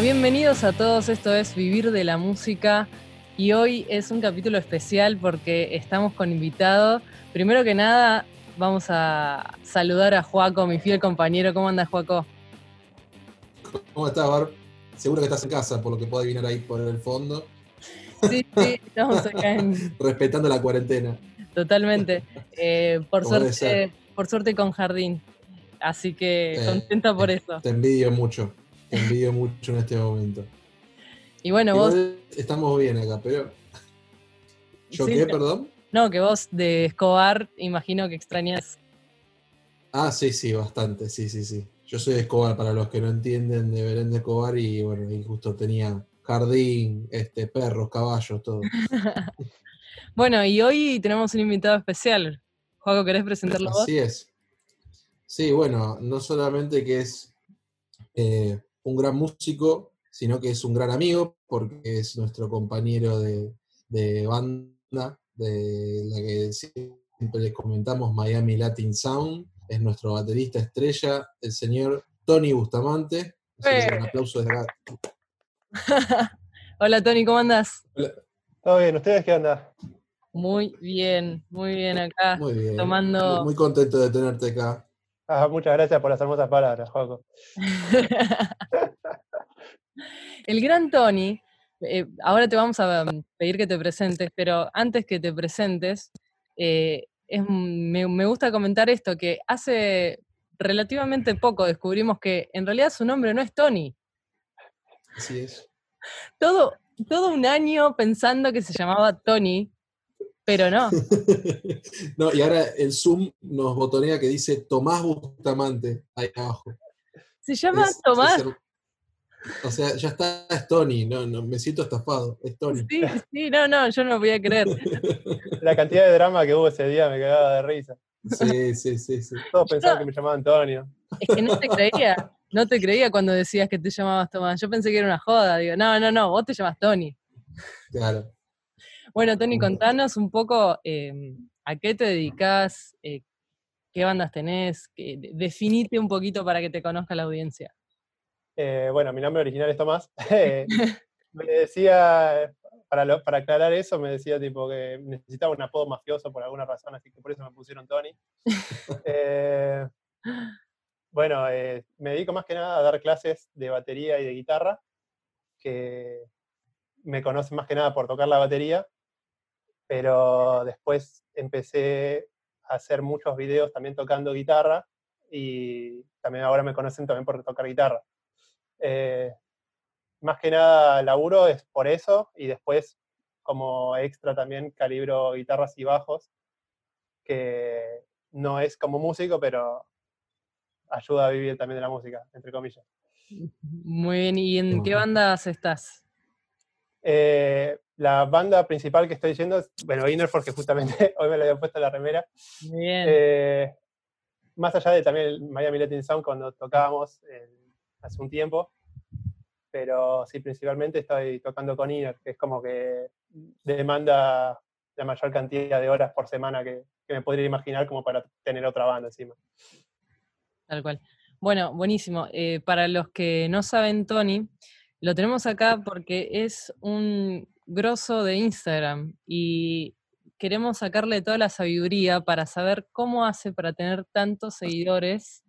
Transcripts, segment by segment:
Bienvenidos a todos, esto es Vivir de la Música y hoy es un capítulo especial porque estamos con invitado. Primero que nada, vamos a saludar a Juaco, mi fiel compañero. ¿Cómo andas, Juaco? ¿Cómo estás, Bar? Seguro que estás en casa, por lo que puedo adivinar ahí por el fondo. Sí, sí, estamos acá en... Respetando la cuarentena. Totalmente. Eh, por, suerte, por suerte con jardín. Así que eh, contenta por eh, eso. Te envidio mucho. Te envidio mucho en este momento. Y bueno, vos. Estamos bien acá, pero. ¿Yo qué, perdón? No, que vos de Escobar, imagino que extrañas. Ah, sí, sí, bastante, sí, sí, sí. Yo soy de Escobar, para los que no entienden de Belén de Escobar, y bueno, y justo tenía jardín, este, perros, caballos, todo. bueno, y hoy tenemos un invitado especial. Juaco, ¿querés presentarlo vos? Así es. Sí, bueno, no solamente que es eh, un gran músico, sino que es un gran amigo, porque es nuestro compañero de, banda, de la que siempre les comentamos, Miami Latin Sound, es nuestro baterista estrella, el señor Tony Bustamante. Un aplauso de acá. Hola Tony, ¿cómo andas? Todo bien, ¿ustedes qué andan? Muy bien, muy bien acá. Muy bien. Tomando... Muy contento de tenerte acá. Ah, muchas gracias por las hermosas palabras, Joaco. El gran Tony, eh, ahora te vamos a mm, pedir que te presentes, pero antes que te presentes, eh, me, gusta comentar esto, que hace relativamente poco descubrimos que en realidad su nombre no es Tony. Así es. Todo, todo un año pensando que se llamaba Tony, pero no. no, y ahora el Zoom nos botonea que dice Tomás Bustamante ahí abajo. Se llama Tomás. o sea, ya está, es Tony, no, no, me siento estafado, es Tony. Sí, sí, no, no, yo no voy a creer. La cantidad de drama que hubo ese día me cagaba de risa. Sí, sí, sí, sí. Todos pensaban que me llamaban Antonio. Es que no te creía, no te creía cuando decías que te llamabas Tomás. Yo pensé que era una joda, digo, no, no, no, vos te llamas Tony. Claro. Bueno, Tony, contanos un poco em, a qué te dedicas, eh, qué bandas tenés, definite un poquito para que te conozca la audiencia. Eh, bueno, mi nombre original es Tomás. me decía, para, para aclarar eso, me decía tipo que necesitaba un apodo mafioso por alguna razón, así que por eso me pusieron Tony. Eh, bueno, me dedico más que nada a dar clases de batería y de guitarra, que me conocen más que nada por tocar la batería, pero después empecé a hacer muchos videos también tocando guitarra y también ahora me conocen también por tocar guitarra. Eh, más que nada laburo es por eso y después como extra también calibro guitarras y bajos, que no es como músico, pero ayuda a vivir también de la música, entre comillas. Muy bien, ¿y en qué bandas estás? Eh, la banda principal que estoy diciendo es, bueno, Inner, porque justamente hoy me lo había puesto la remera. Bien. Eh, más allá de también el Miami Latin Sound cuando tocábamos hace un tiempo, pero sí, principalmente estoy tocando con Inner, que es como que demanda la mayor cantidad de horas por semana que, me podría imaginar como para tener otra banda encima. Tal cual. Bueno, buenísimo. Eh, para los que no saben, Tony, lo tenemos acá porque es un grosso de Instagram y queremos sacarle toda la sabiduría para saber cómo hace para tener tantos seguidores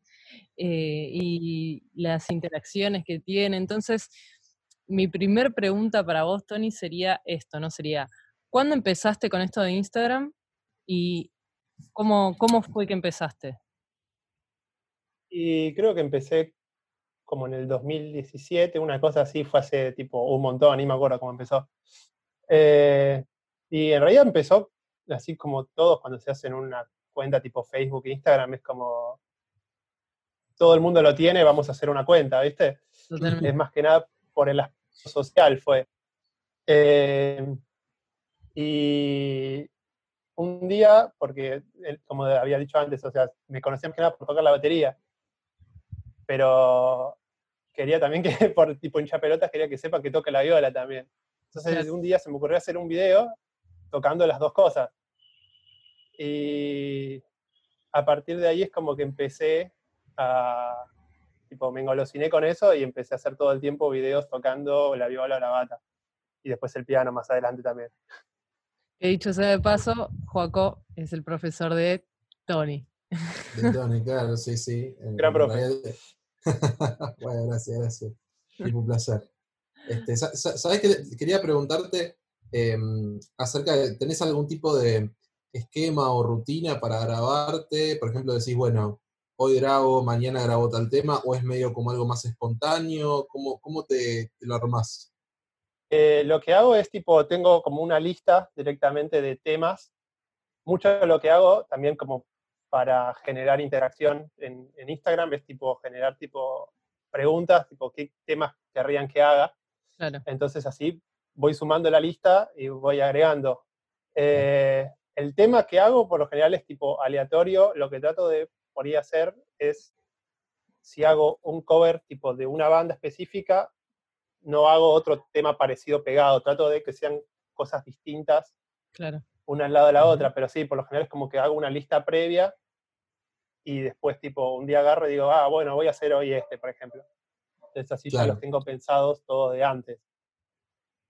eh, y las interacciones que tiene. Entonces, mi primer pregunta para vos, Tony, sería esto, ¿no? Sería, ¿cuándo empezaste con esto de Instagram y cómo, cómo fue que empezaste? Y creo que empecé como en el 2017, una cosa así, fue hace tipo un montón, ni me acuerdo cómo empezó. Eh, y en realidad empezó así como todos cuando se hacen una cuenta tipo Facebook e Instagram, es como todo el mundo lo tiene, vamos a hacer una cuenta, ¿viste? Es más que nada por el aspecto social fue. Eh, y un día, porque como había dicho antes, o sea, me conocían más que nada por tocar la batería, pero quería también que, por tipo hincha pelotas, quería que sepa que toque la viola también. Entonces un día se me ocurrió hacer un video tocando las dos cosas. Y a partir de ahí es como que empecé a, tipo, me engolosiné con eso y empecé a hacer todo el tiempo videos tocando la viola o la bata. Y después el piano más adelante también. He dicho sea de paso, Joaco es el profesor de Tony. De Tony, claro, sí, sí. Gran profe. bueno, gracias, gracias. Un placer. Este, ¿Sabes qué? Quería preguntarte em, acerca de, ¿tenés algún tipo de esquema o rutina para grabarte? Por ejemplo, decís, bueno, hoy grabo, mañana grabo tal tema, o es medio como algo más espontáneo, ¿cómo, cómo te, lo armás? Eh, lo que hago es tipo, tengo como una lista directamente de temas. Mucho de lo que hago también como para generar interacción en, en Instagram es tipo generar tipo preguntas, tipo qué temas querrían que haga. Entonces así voy sumando la lista y voy agregando. Eh, el tema que hago por lo general es tipo aleatorio. Lo que trato de podría hacer es, si hago un cover tipo de una banda específica, no hago otro tema parecido pegado. Trato de que sean cosas distintas, claro. una al lado de la otra. Pero sí, por lo general es como que hago una lista previa y después tipo un día agarro y digo, ah, bueno, voy a hacer hoy este, por ejemplo. Entonces así ya los tengo pensados todo de antes.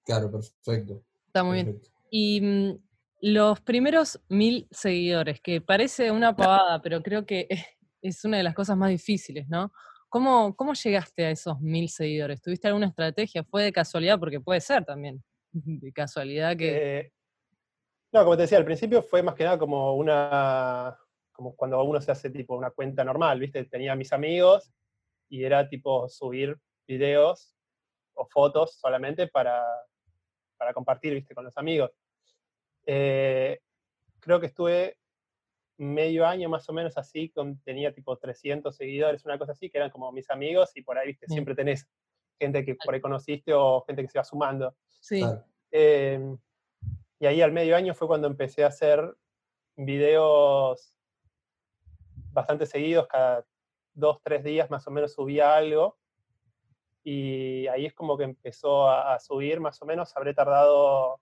Claro, perfecto. Está muy bien. Y mm, los primeros mil seguidores, que parece una pavada, pero creo que es una de las cosas más difíciles, ¿no? ¿Cómo, cómo llegaste a esos mil seguidores? ¿Tuviste alguna estrategia? ¿Fue de casualidad? Porque puede ser también. De casualidad que. Eh, no, como te decía, al principio fue más que nada como una. Como cuando uno se hace tipo una cuenta normal, ¿viste? Tenía mis amigos y era tipo subir videos o fotos solamente para, para compartir, viste, con los amigos. Eh, creo que estuve medio año más o menos así, con, tenía tipo 300 seguidores, una cosa así, que eran como mis amigos y por ahí, viste, siempre tenés gente que por ahí conociste o gente que se va sumando. Sí. Em, y ahí al medio año fue cuando empecé a hacer videos bastante seguidos, cada dos, tres días más o menos subía algo. Y ahí es como que empezó a, subir más o menos. Habré tardado,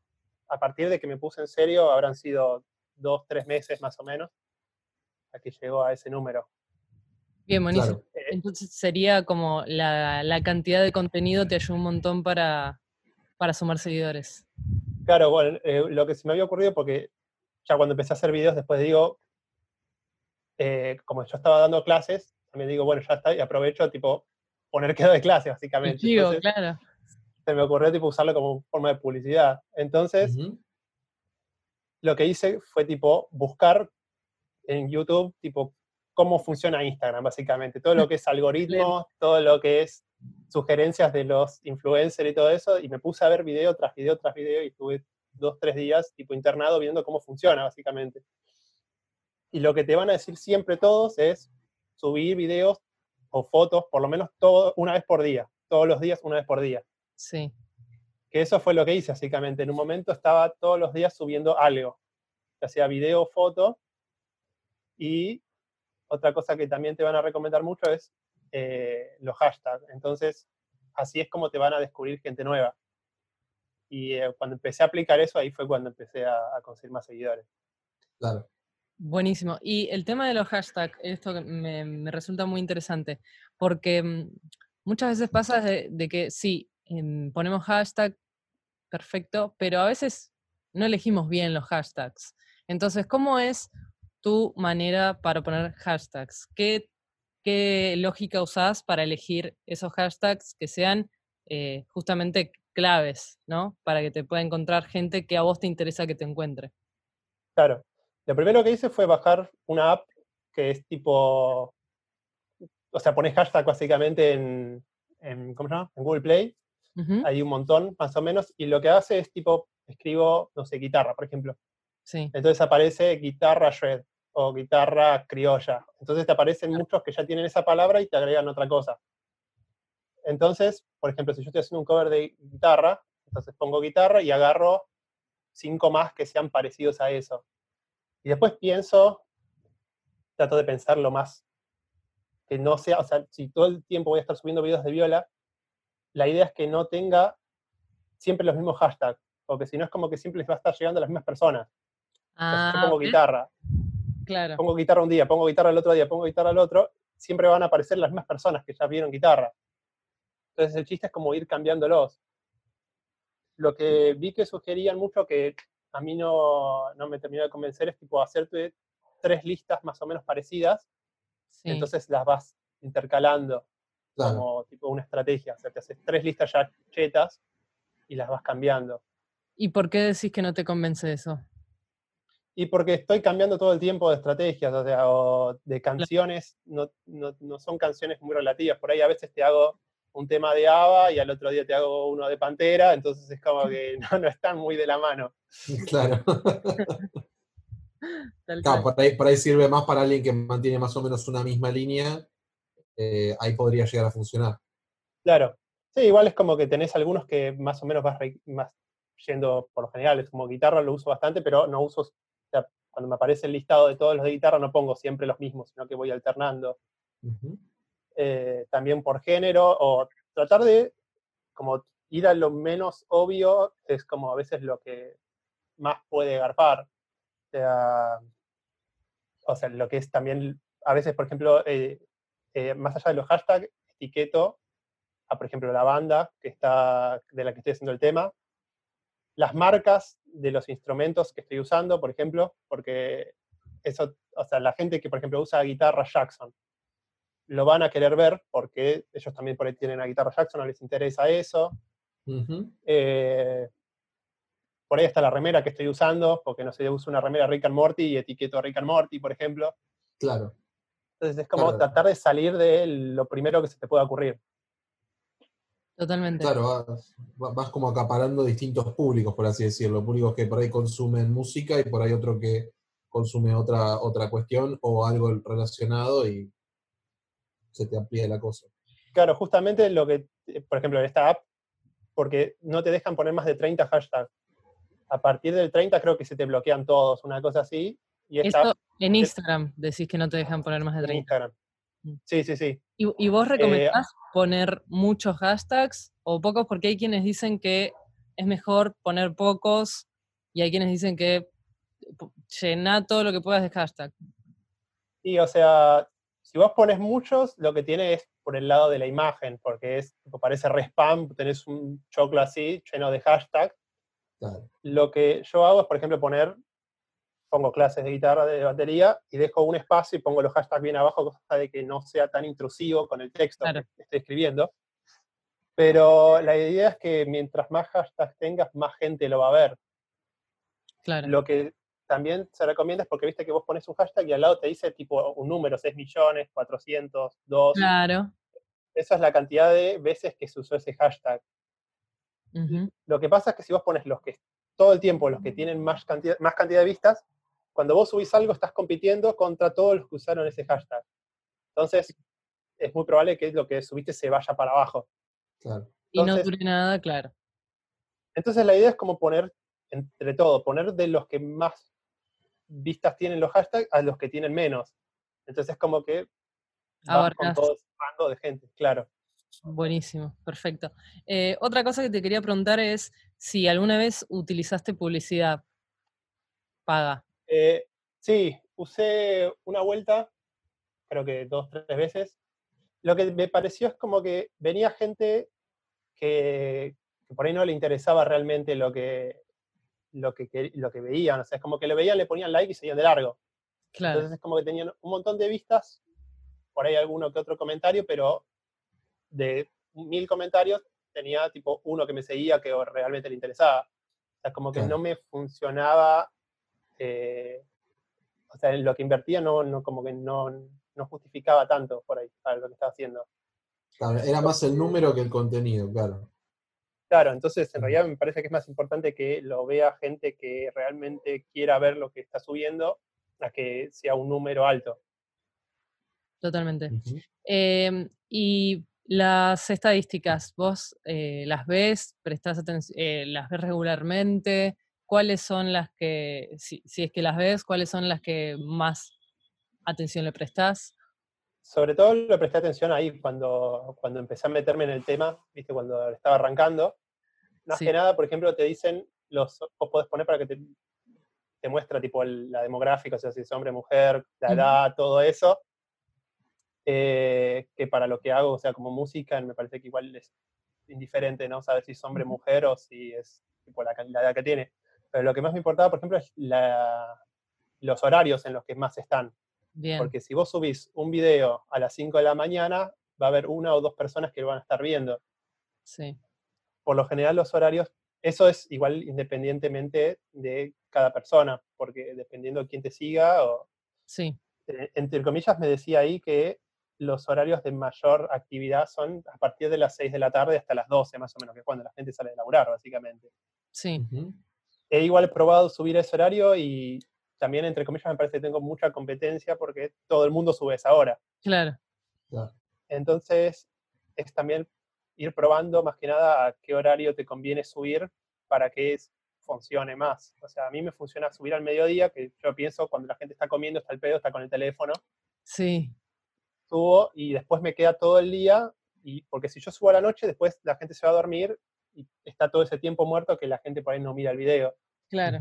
a partir de que me puse en serio, habrán sido dos, tres meses más o menos, a que llegó a ese número. Bien, buenísimo. Eh, Entonces sería como la, la, cantidad de contenido te ayudó un montón para, para sumar seguidores. Claro, bueno, eh, lo que se me había ocurrido, porque ya cuando empecé a hacer videos, después digo, eh, como yo estaba dando clases, me digo, bueno, ya está, y aprovecho, tipo, poner quedo de clase, básicamente. claro. Se me ocurrió, tipo, usarlo como forma de publicidad. Entonces, lo que hice fue, tipo, buscar en YouTube, tipo, cómo funciona Instagram, básicamente. Todo lo que es algoritmos, todo lo que es sugerencias de los influencers y todo eso, y me puse a ver video tras video tras video y estuve dos, tres días, tipo, internado viendo cómo funciona, básicamente. Y lo que te van a decir siempre todos es, subir videos o fotos por lo menos todo, una vez por día, todos los días, una vez por día. Sí. Que eso fue lo que hice, básicamente. En un momento estaba todos los días subiendo algo, ya sea video o foto. Y otra cosa que también te van a recomendar mucho es eh, los hashtags. Entonces, así es como te van a descubrir gente nueva. Y eh, cuando empecé a aplicar eso, ahí fue cuando empecé a, a conseguir más seguidores. Claro. Buenísimo. Y el tema de los hashtags, esto me, me resulta muy interesante, porque mm, muchas veces pasa de, que sí, em, ponemos hashtag, perfecto, pero a veces no elegimos bien los hashtags. Entonces, ¿cómo es tu manera para poner hashtags? ¿Qué, qué lógica usás para elegir esos hashtags que sean eh, justamente claves, ¿no? Para que te pueda encontrar gente que a vos te interesa que te encuentre. Claro. Lo primero que hice fue bajar una app que es tipo, o sea, pones hashtag básicamente en, ¿cómo se llama? En Google Play. Hay un montón, más o menos, y lo que hace es tipo, escribo, no sé, guitarra, por ejemplo. Sí. Entonces aparece guitarra shred o guitarra criolla. Entonces te aparecen muchos que ya tienen esa palabra y te agregan otra cosa. Entonces, por ejemplo, si yo estoy haciendo un cover de guitarra, entonces pongo guitarra y agarro cinco más que sean parecidos a eso. Y después pienso, trato de pensar lo más, que no sea, o sea, si todo el tiempo voy a estar subiendo videos de viola, la idea es que no tenga siempre los mismos hashtags, porque si no es como que siempre les va a estar llegando a las mismas personas. yo ah, pongo guitarra. Claro. Pongo guitarra un día, pongo guitarra el otro día, pongo guitarra el otro, siempre van a aparecer las mismas personas que ya vieron guitarra. Entonces el chiste es como ir cambiándolos. Lo que vi que sugerían mucho que a mí no, no me terminó de convencer es tipo hacerte tres listas más o menos parecidas, entonces las vas intercalando como tipo una estrategia. O sea, te haces tres listas ya chetas y las vas cambiando. ¿Y por qué decís que no te convence eso? Y porque estoy cambiando todo el tiempo de estrategias, o sea, o de canciones, no, no, no, son canciones muy relativas. Por ahí a veces te hago un tema de ABBA y al otro día te hago uno de Pantera, entonces es como que no, no están muy de la mano. Claro. por, ahí, por, ahí, sirve más para alguien que mantiene más o menos una misma línea, eh, ahí podría llegar a funcionar. Claro. Sí, igual es como que tenés algunos que más o menos vas, más yendo por lo general, es como guitarra lo uso bastante, pero no uso, o sea, cuando me aparece el listado de todos los de guitarra no pongo siempre los mismos, sino que voy alternando. Eh, también por género, o tratar de como ir a lo menos obvio, es como a veces lo que más puede garpar. O sea, lo que es también, a veces, por ejemplo, eh, eh, más allá de los hashtags, etiqueto a, por ejemplo, la banda que está, de la que estoy haciendo el tema, las marcas de los instrumentos que estoy usando, por ejemplo, porque eso, o sea, la gente que, por ejemplo, usa guitarra Jackson, lo van a querer ver porque ellos también por ahí tienen la guitarra Jackson, no les interesa eso por ahí está la remera que estoy usando, porque no sé, yo uso una remera Rick and Morty y etiqueto a Rick and Morty, por ejemplo. Claro. Entonces es como tratar de salir de lo primero que se te pueda ocurrir. Totalmente. Claro, vas, como acaparando distintos públicos, por así decirlo. Públicos que por ahí consumen música y por ahí otro que consume otra, otra cuestión o algo relacionado y se te amplía la cosa. Claro, justamente lo que, eh, por ejemplo, en esta app, porque no te dejan poner más de 30 hashtags a partir del 30 creo que se te bloquean todos, una cosa así. Y Esto en Instagram decís que no te dejan poner más de 30. En Instagram. Mm. Sí, sí, sí. ¿Y, vos recomendás eh, poner muchos hashtags o pocos? Porque hay quienes dicen que es mejor poner pocos y hay quienes dicen que llena todo lo que puedas de hashtag. Y o sea, si vos pones muchos, lo que tiene es por el lado de la imagen, porque es, parece respam, tenés un choclo así, lleno de hashtags, lo que yo hago es, por ejemplo, poner, pongo clases de guitarra, de batería, y dejo un espacio y pongo los hashtags bien abajo, cosa de que no sea tan intrusivo con el texto que estoy escribiendo. Pero la idea es que mientras más hashtags tengas, más gente lo va a ver. Claro. Lo que también se recomienda es porque viste que vos pones un hashtag y al lado te dice tipo un número, 6 millones, 400, 2. Claro. Esa es la cantidad de veces que se usó ese hashtag. Lo que pasa es que si vos pones los que todo el tiempo los que tienen más cantidad, más cantidad de vistas, cuando vos subís algo estás compitiendo contra todos los que usaron ese hashtag. Entonces, es muy probable que lo que subiste se vaya para abajo. y no dure nada, claro. Entonces la idea es como poner, entre todo, poner de los que más vistas tienen los hashtags a los que tienen menos. Entonces es como que vas con todo ese rango de gente, claro. Buenísimo, perfecto. Eh, otra cosa que te quería preguntar es si alguna vez utilizaste publicidad paga. Eh, sí, usé una vuelta, creo que dos, tres veces. Lo que me pareció es como que venía gente que, por ahí no le interesaba realmente lo que, lo que, lo que veían. O sea, es como que le veían, le ponían like y seguían de largo. Claro. Entonces es como que tenían un montón de vistas, por ahí alguno que otro comentario, pero de mil comentarios, tenía tipo uno que me seguía que realmente le interesaba. O sea, como que no me funcionaba, eh, o sea, en lo que invertía no, no como que no, no justificaba tanto por ahí, para lo que estaba haciendo. Claro, era más el número que el contenido, claro. Claro, entonces en realidad me parece que es más importante que lo vea gente que realmente quiera ver lo que está subiendo a que sea un número alto. Totalmente. Em, y las estadísticas, ¿vos eh, las ves, prestás atención, eh, las ves regularmente? ¿Cuáles son las que, si, es que las ves, cuáles son las que más atención le prestás? Sobre todo le presté atención ahí cuando, cuando empecé a meterme en el tema, viste, cuando estaba arrancando. Más que nada, por ejemplo, te dicen, los, vos podés poner para que te, te muestra tipo la demográfica, o sea, si es hombre, mujer, la edad, todo eso eh, que para lo que hago, o sea, como música, me parece que igual es indiferente, ¿no? Saber si es hombre, mujer o si es tipo la, la edad que tiene. Pero lo que más me importaba, por ejemplo, es la, los horarios en los que más están. Bien. Porque si vos subís un video a las 5 de la mañana, va a haber una o dos personas que lo van a estar viendo. Sí. Por lo general los horarios, eso es igual independientemente de cada persona, porque dependiendo de quién te siga, o, Sí. eh, entre comillas me decía ahí que los horarios de mayor actividad son a partir de las 6 de la tarde hasta las 12 más o menos, que es cuando la gente sale de laburar, básicamente. Sí. He igual probado subir ese horario y también, entre comillas, me parece que tengo mucha competencia porque todo el mundo sube esa hora. Claro. Entonces, es también ir probando más que nada a qué horario te conviene subir para que es- funcione más. O sea, a mí me funciona subir al mediodía, que yo pienso cuando la gente está comiendo, está el pedo, está con el teléfono, Sí. subo y después me queda todo el día, y porque si yo subo a la noche, después la gente se va a dormir y está todo ese tiempo muerto que la gente por ahí no mira el video. Claro.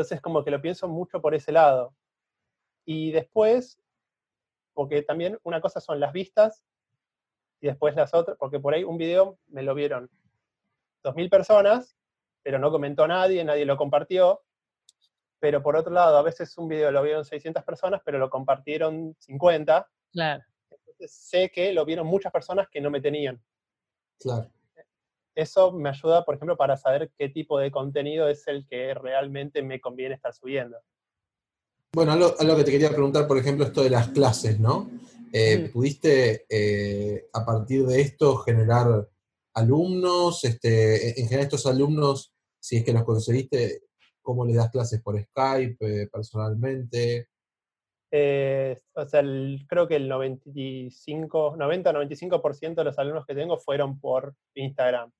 Entonces, como que lo pienso mucho por ese lado. Y después, porque también una cosa son las vistas y después las otras, porque por ahí un video me lo vieron 2.000 personas, pero no comentó nadie, nadie lo compartió. Pero por otro lado, a veces un video lo vieron 600 personas, pero lo compartieron 50. Claro. Entonces sé que lo vieron muchas personas que no me tenían. Claro. Eso me ayuda, por ejemplo, para saber qué tipo de contenido es el que realmente me conviene estar subiendo. Bueno, algo, algo que te quería preguntar, por ejemplo, esto de las clases, ¿no? Eh, Mm. ¿Pudiste eh, a partir de esto generar alumnos? Este, en general estos alumnos, si es que los conseguiste, ¿cómo les das clases por Skype, eh, personalmente? O sea, el- creo que el 95, 90-95% de los alumnos que tengo fueron por Instagram.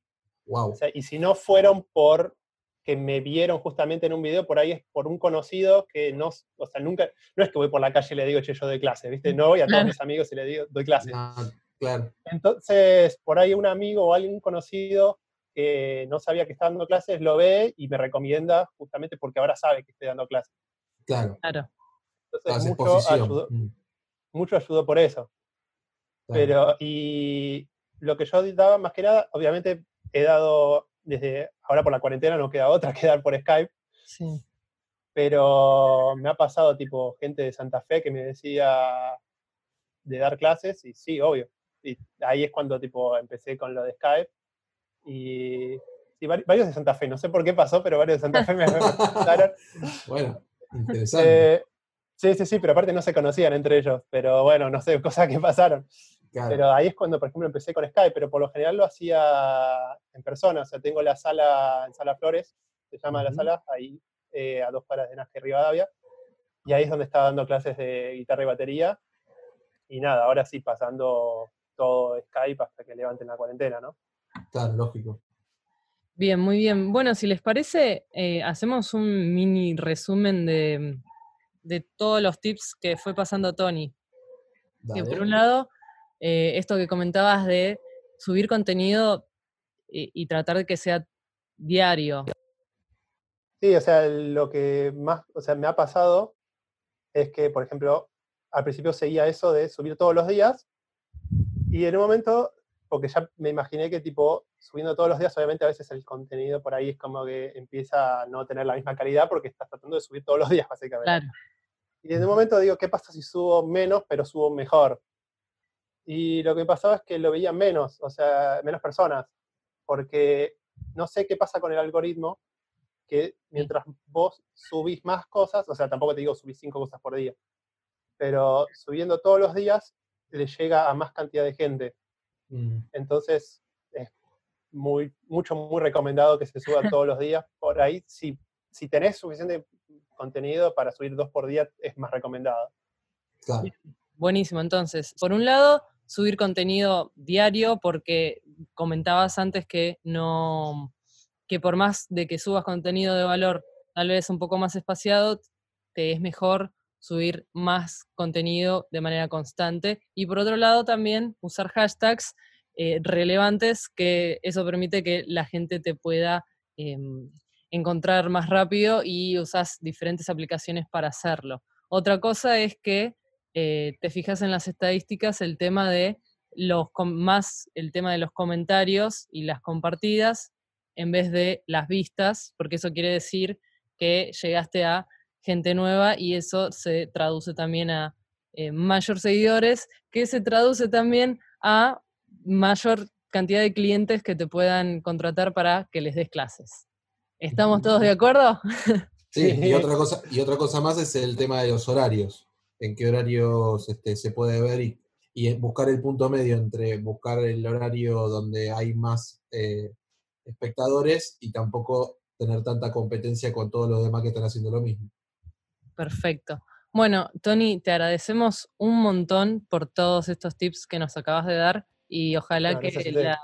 Wow. O sea, y si no fueron por que me vieron justamente en un video, por ahí es por un conocido que no, o sea, nunca, no es que voy por la calle y le digo, che, yo doy clases, ¿viste? No voy a todos mis amigos y le digo, doy clases. Ah, claro, Entonces, por ahí un amigo o alguien conocido que no sabía que estaba dando clases, lo ve y me recomienda justamente porque ahora sabe que estoy dando clases. claro. Claro. Entonces, mucho ayudó, Mm, mucho ayudó por eso. claro. Pero, y lo que yo daba más que nada, obviamente he dado desde ahora por la cuarentena, no queda otra que dar por Skype, Sí. pero me ha pasado tipo gente de Santa Fe que me decía de dar clases y sí, obvio. Y ahí es cuando tipo empecé con lo de Skype y vari- varios de Santa Fe, no sé por qué pasó, pero varios de Santa Fe me, me preguntaron. Bueno, interesante. Eh, sí, sí, sí, pero aparte no se conocían entre ellos, pero bueno, no sé, cosas que pasaron. Claro. Pero ahí es cuando, por ejemplo, empecé con Skype, pero por lo general lo hacía en persona. O sea, tengo la sala en Sala Flores, se llama la sala, ahí eh, a dos cuadras de Nazca y Rivadavia. Y ahí es donde estaba dando clases de guitarra y batería. Y nada, ahora sí, pasando todo Skype hasta que levanten la cuarentena, ¿no? Claro, lógico. Bien, muy bien. Bueno, si les parece, eh, hacemos un mini resumen de, de todos los tips que fue pasando Tony. Que por un lado, eh, esto que comentabas de subir contenido y, y tratar de que sea diario. Sí, o sea, lo que más, o sea, me ha pasado es que, por ejemplo, al principio seguía eso de subir todos los días y en un momento, porque ya me imaginé que tipo, subiendo todos los días, obviamente a veces el contenido por ahí es como que empieza a no tener la misma calidad porque estás tratando de subir todos los días, básicamente. Claro, Y en un momento digo, ¿qué pasa si subo menos, pero subo mejor? Y lo que pasaba es que lo veían menos, o sea, menos personas, porque no sé qué pasa con el algoritmo, que mientras vos subís más cosas, o sea, tampoco te digo subís cinco cosas por día, pero subiendo todos los días le llega a más cantidad de gente. Mm, Entonces, es muy, mucho, muy recomendado que se suba todos los días. Por ahí, si, si tenés suficiente contenido para subir dos por día, es más recomendado. claro. buenísimo. Entonces, por un lado, subir contenido diario, porque comentabas antes que no, que por más de que subas contenido de valor tal vez un poco más espaciado, te es mejor subir más contenido de manera constante. Y por otro lado, también usar hashtags eh, relevantes, que eso permite que la gente te pueda em, encontrar más rápido y usas diferentes aplicaciones para hacerlo. Otra cosa es que eh, te fijas en las estadísticas el tema de los más el tema de los comentarios y las compartidas en vez de las vistas, porque eso quiere decir que llegaste a gente nueva y eso se traduce también a eh, mayor seguidores, que se traduce también a mayor cantidad de clientes que te puedan contratar para que les des clases. ¿Estamos todos de acuerdo? Sí, y otra cosa, y otra cosa más es el tema de los horarios. En qué horarios este, se puede ver y, buscar el punto medio entre buscar el horario donde hay más eh, espectadores y tampoco tener tanta competencia con todos los demás que están haciendo lo mismo. Perfecto. Bueno, Tony, te agradecemos un montón por todos estos tips que nos acabas de dar y ojalá que la,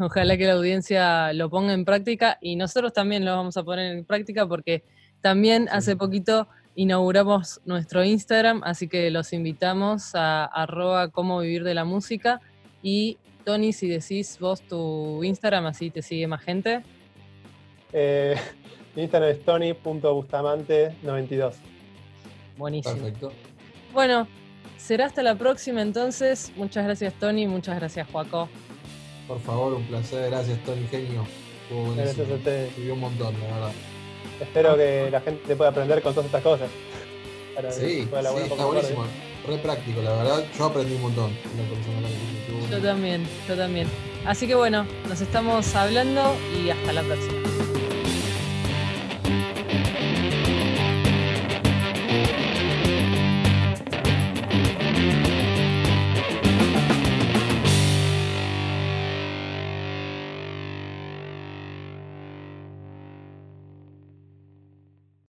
ojalá que la audiencia lo ponga en práctica y nosotros también lo vamos a poner en práctica porque también hace poquito inauguramos nuestro Instagram, así que los invitamos a arroba cómo vivir de la música y Tony, si decís vos tu Instagram, así te sigue más gente. Eh, mi Instagram es tony.bustamante92. Buenísimo. Perfecto. Bueno, será hasta la próxima entonces. Muchas gracias Tony, muchas gracias Joaco. Por favor, un placer. Gracias Tony, genio. Gracias a ustedes. un montón, la verdad. Espero que la gente pueda aprender con todas estas cosas. sí, sí está buenísimo. Re práctico, la verdad. Yo aprendí un montón. Yo también, yo también. Así que bueno, nos estamos hablando y hasta la próxima.